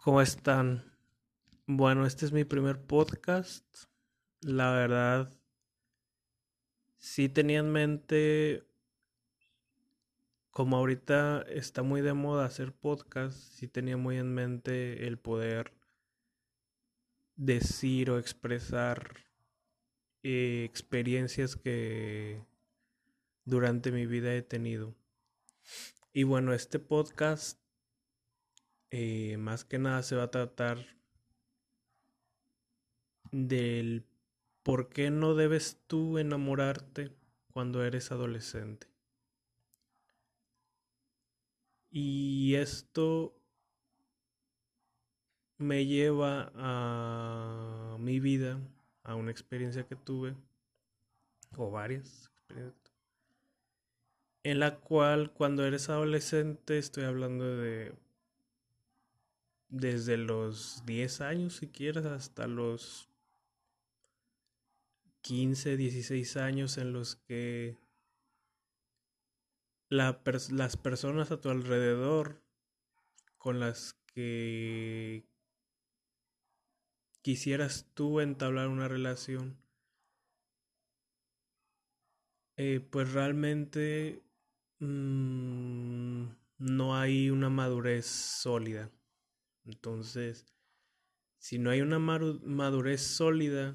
¿Cómo están? Bueno, este es mi primer podcast. La verdad, sí tenía en mente, como ahorita está muy de moda hacer podcast, sí tenía muy en mente el poder decir o expresar eh, experiencias que durante mi vida he tenido. Y bueno, este podcast eh, más que nada se va a tratar del por qué no debes tú enamorarte cuando eres adolescente. Y esto me lleva a mi vida, a una experiencia que tuve, o varias experiencias, en la cual cuando eres adolescente, estoy hablando de desde los 10 años, si quieres, hasta los 15, 16 años en los que las personas a tu alrededor con las que quisieras tú entablar una relación, eh, pues realmente mm, no hay una madurez sólida. Entonces, si no hay una madurez sólida,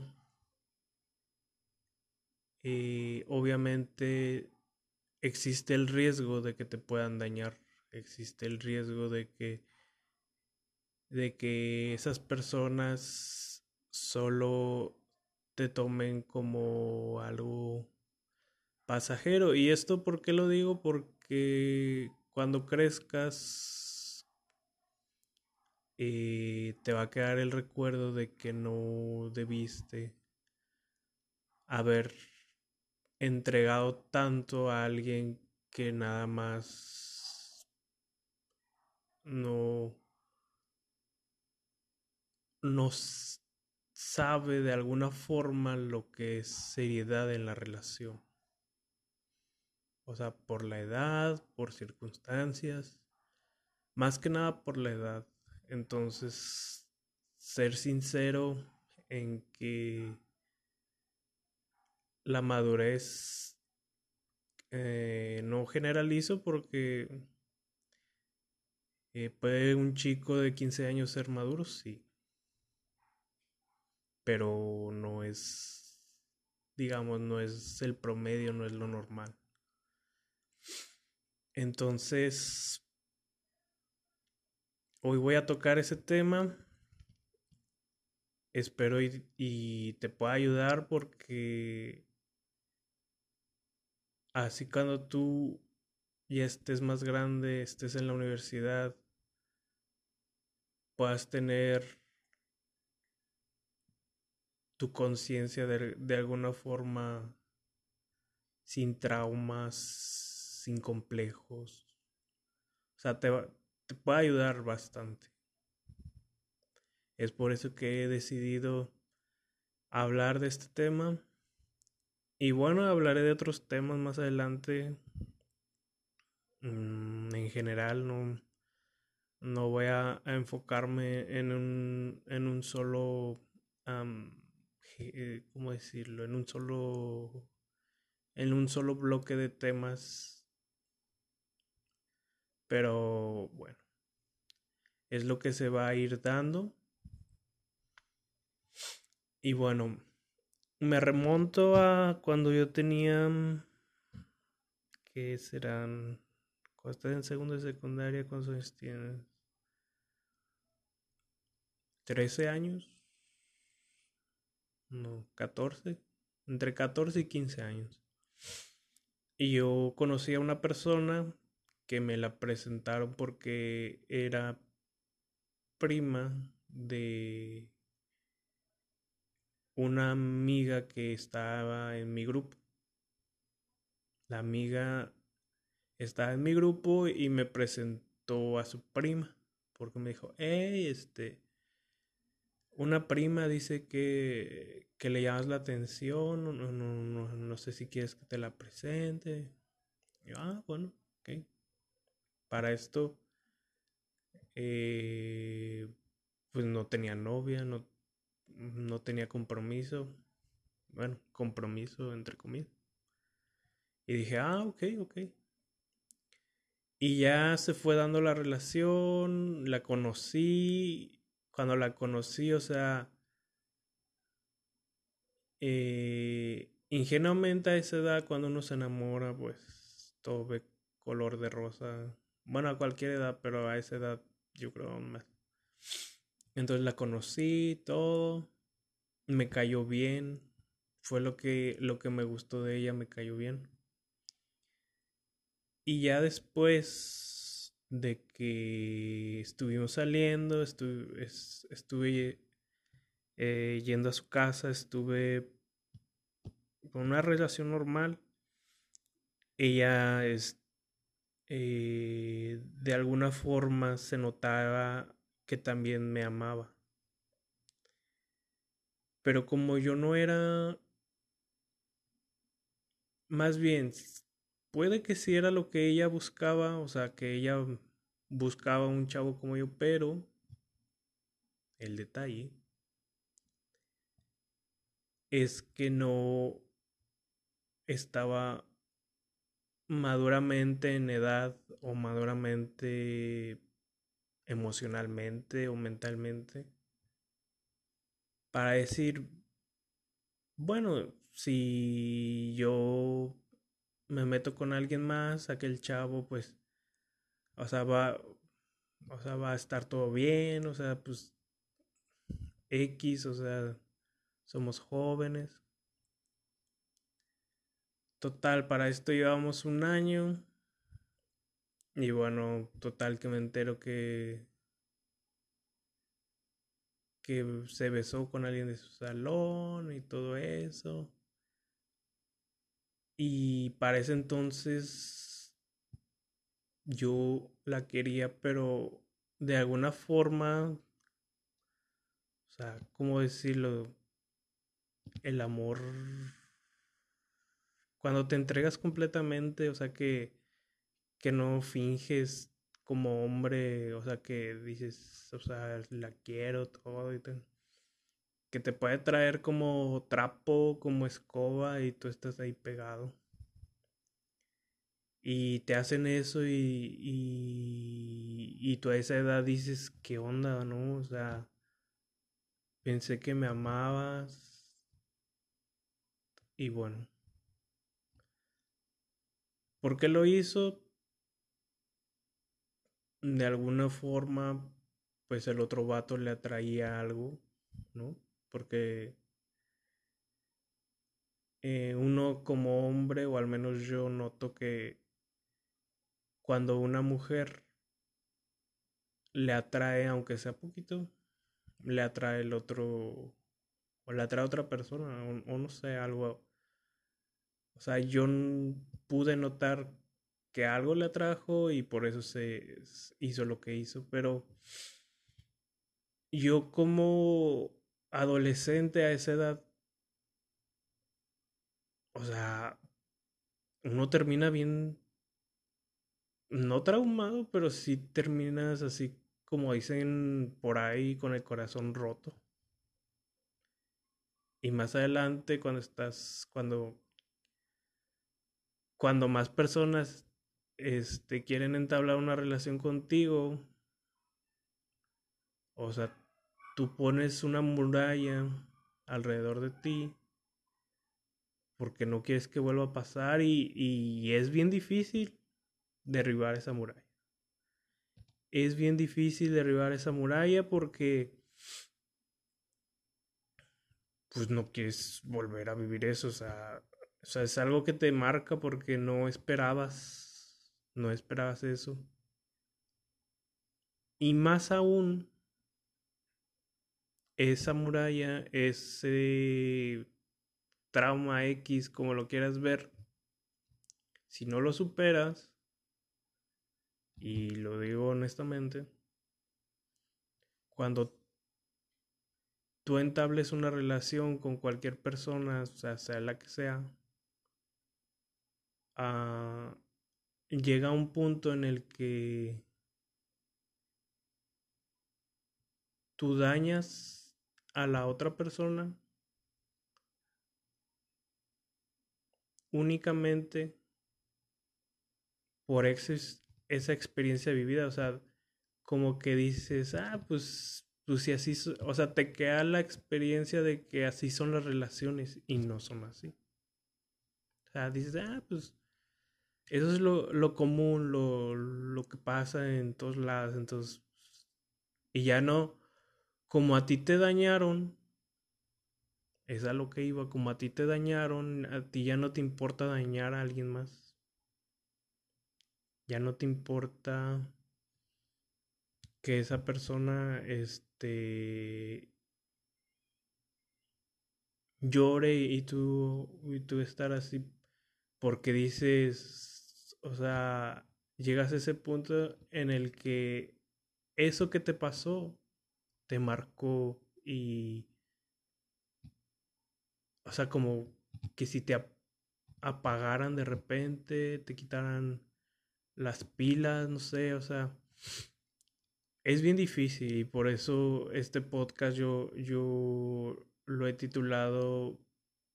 eh, obviamente existe el riesgo de que te puedan dañar, existe el riesgo de que de que esas personas solo te tomen como algo pasajero. ¿Y esto por qué lo digo? Porque cuando crezcas eh, te va a quedar el recuerdo de que no debiste haber entregado tanto a alguien que nada más no no sabe de alguna forma lo que es seriedad en la relación. O sea, por la edad, por circunstancias, más que nada por la edad. Entonces, ser sincero en que la madurez eh, no generalizo porque eh, puede un chico de 15 años ser maduro, sí. Pero no es, digamos, no es el promedio, no es lo normal. Entonces, Hoy voy a tocar ese tema. Espero y, te pueda ayudar porque así cuando tú ya estés más grande, estés en la universidad, puedas tener tu conciencia de, de, alguna forma sin traumas, sin complejos. O sea, te, te puede ayudar bastante. Es por eso que he decidido hablar de este tema. Y bueno, hablaré de otros temas más adelante. Mm, en general, no, no voy a, enfocarme en un, en un solo, eh, ¿cómo decirlo? En un solo, en un solo bloque de temas pero bueno, es lo que se va a ir dando. Y bueno, me remonto a cuando yo tenía, que serán, cuando estás en segundo de secundaria, ¿cuántos años tienes? 13 años. No, 14. Entre 14 y 15 años. Y yo conocí a una persona que me la presentaron porque era prima de una amiga que estaba en mi grupo. La amiga estaba en mi grupo y me presentó a su prima porque me dijo, hey, este, una prima dice que, que le llamas la atención, no, no, no, no sé si quieres que te la presente. yo, ah, bueno, ok. Para esto, eh, pues no tenía novia, no, no tenía compromiso. Bueno, compromiso entre comillas. Y dije, ah, ok, ok. Y ya se fue dando la relación, la conocí. Cuando la conocí, o sea, eh, ingenuamente a esa edad, cuando uno se enamora, pues todo ve color de rosa. Bueno, a cualquier edad, pero a esa edad yo creo más. Entonces la conocí, todo. Me cayó bien. Fue lo que, lo que me gustó de ella, me cayó bien. Y ya después de que estuvimos saliendo, estuve, eh, yendo a su casa, estuve con una relación normal. Ella eh, de alguna forma se notaba que también me amaba. Pero como yo no era, más bien, puede que sí era lo que ella buscaba, o sea, que ella buscaba un chavo como yo, pero el detalle es que no estaba maduramente en edad o maduramente emocionalmente o mentalmente para decir, bueno, si yo me meto con alguien más, aquel chavo pues, o sea, va, o sea, va a estar todo bien, o sea, pues X, o sea, somos jóvenes. Total, para esto llevamos un año. Y bueno, total que me entero que que se besó con alguien de su salón y todo eso. Y para ese entonces yo la quería, pero de alguna forma, o sea, ¿cómo decirlo? El amor cuando te entregas completamente, o sea, que, que no finges como hombre, o sea, que dices, o sea, la quiero todo y que te puede traer como trapo, como escoba y tú estás ahí pegado. Y te hacen eso y, y, y tú a esa edad dices, ¿qué onda, no? O sea, pensé que me amabas. Y bueno. ¿Por qué lo hizo? De alguna forma, pues el otro vato le atraía algo, ¿no? Porque eh, uno como hombre, o al menos yo noto que cuando una mujer le atrae, aunque sea poquito, le atrae el otro, o le atrae a otra persona, o, o no sé, algo o sea, yo pude notar que algo le atrajo y por eso se hizo lo que hizo, pero yo como adolescente a esa edad, o sea, uno termina bien, no traumado, pero sí terminas así como dicen por ahí con el corazón roto. Y más adelante cuando estás, cuando cuando más personas este, quieren entablar una relación contigo, o sea, tú pones una muralla alrededor de ti porque no quieres que vuelva a pasar y, y es bien difícil derribar esa muralla. Es bien difícil derribar esa muralla porque pues no quieres volver a vivir eso, o sea, o sea, es algo que te marca porque no esperabas, no esperabas eso. Y más aún, esa muralla, ese trauma X, como lo quieras ver, si no lo superas, y lo digo honestamente, cuando tú entables una relación con cualquier persona, sea la que sea, Llega un punto en el que tú dañas a la otra persona únicamente por esa experiencia vivida, o sea, como que dices, ah, pues, pues si así, o sea, te queda la experiencia de que así son las relaciones y no son así. O sea, dices, ah, pues, eso es lo, lo común, lo, lo que pasa en todos lados, entonces, y ya no, como a ti te dañaron, es a lo que iba, como a ti te dañaron, a ti ya no te importa dañar a alguien más. Ya no te importa que esa persona este llore y tú y tú estar así porque dices, o sea, llegas a ese punto en el que eso que te pasó te marcó y o sea, como que si te apagaran de repente, te quitaran las pilas, no sé, o sea, es bien difícil y por eso este podcast yo, yo lo he titulado,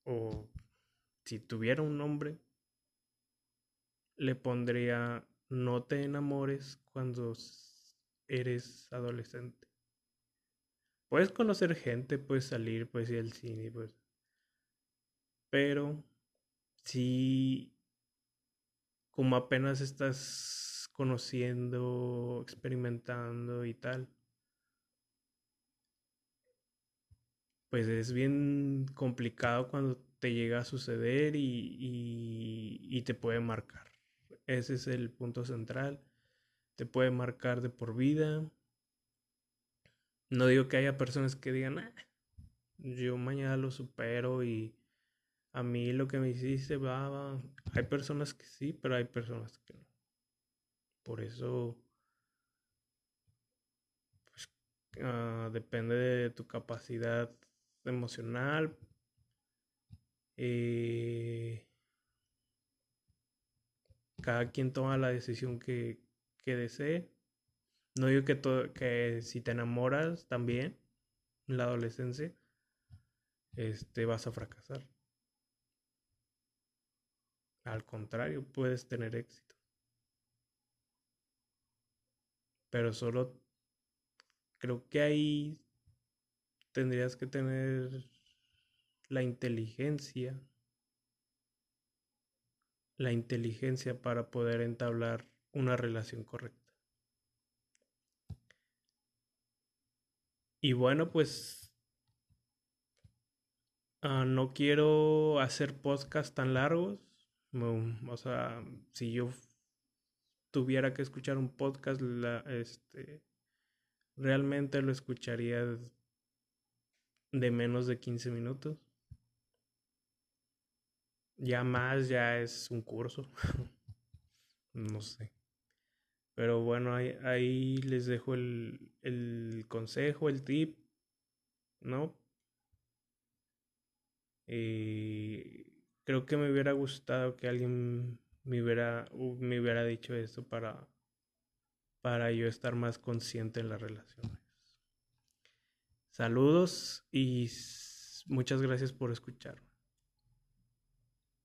o si tuviera un nombre, le pondría No te enamores cuando eres adolescente. Puedes conocer gente, puedes salir, puedes ir al cine, pues. Pero si como apenas estás conociendo, experimentando y tal. Pues es bien complicado cuando te llega a suceder y, y, te puede marcar. Ese es el punto central. Te puede marcar de por vida. No digo que haya personas que digan, ah, yo mañana lo supero y a mí lo que me hiciste va, va. Hay personas que sí, pero hay personas que no. Por eso pues, ah, depende de tu capacidad emocional. Eh, cada quien toma la decisión que, que desee. No digo que, que si te enamoras también en la adolescencia, este, vas a fracasar. Al contrario, puedes tener éxito. Pero solo creo que ahí tendrías que tener la inteligencia, la inteligencia para poder entablar una relación correcta. Y bueno, pues ah, no quiero hacer podcasts tan largos. o sea, si yo tuviera que escuchar un podcast, la, este, realmente lo escucharía de menos de 15 minutos. Ya más, ya es un curso. no sé. Pero bueno, ahí, ahí les dejo el, el, consejo, el tip, ¿no? Eh, creo que me hubiera gustado que alguien me hubiera, me hubiera dicho esto para, para yo estar más consciente en las relaciones. Saludos y muchas gracias por escuchar.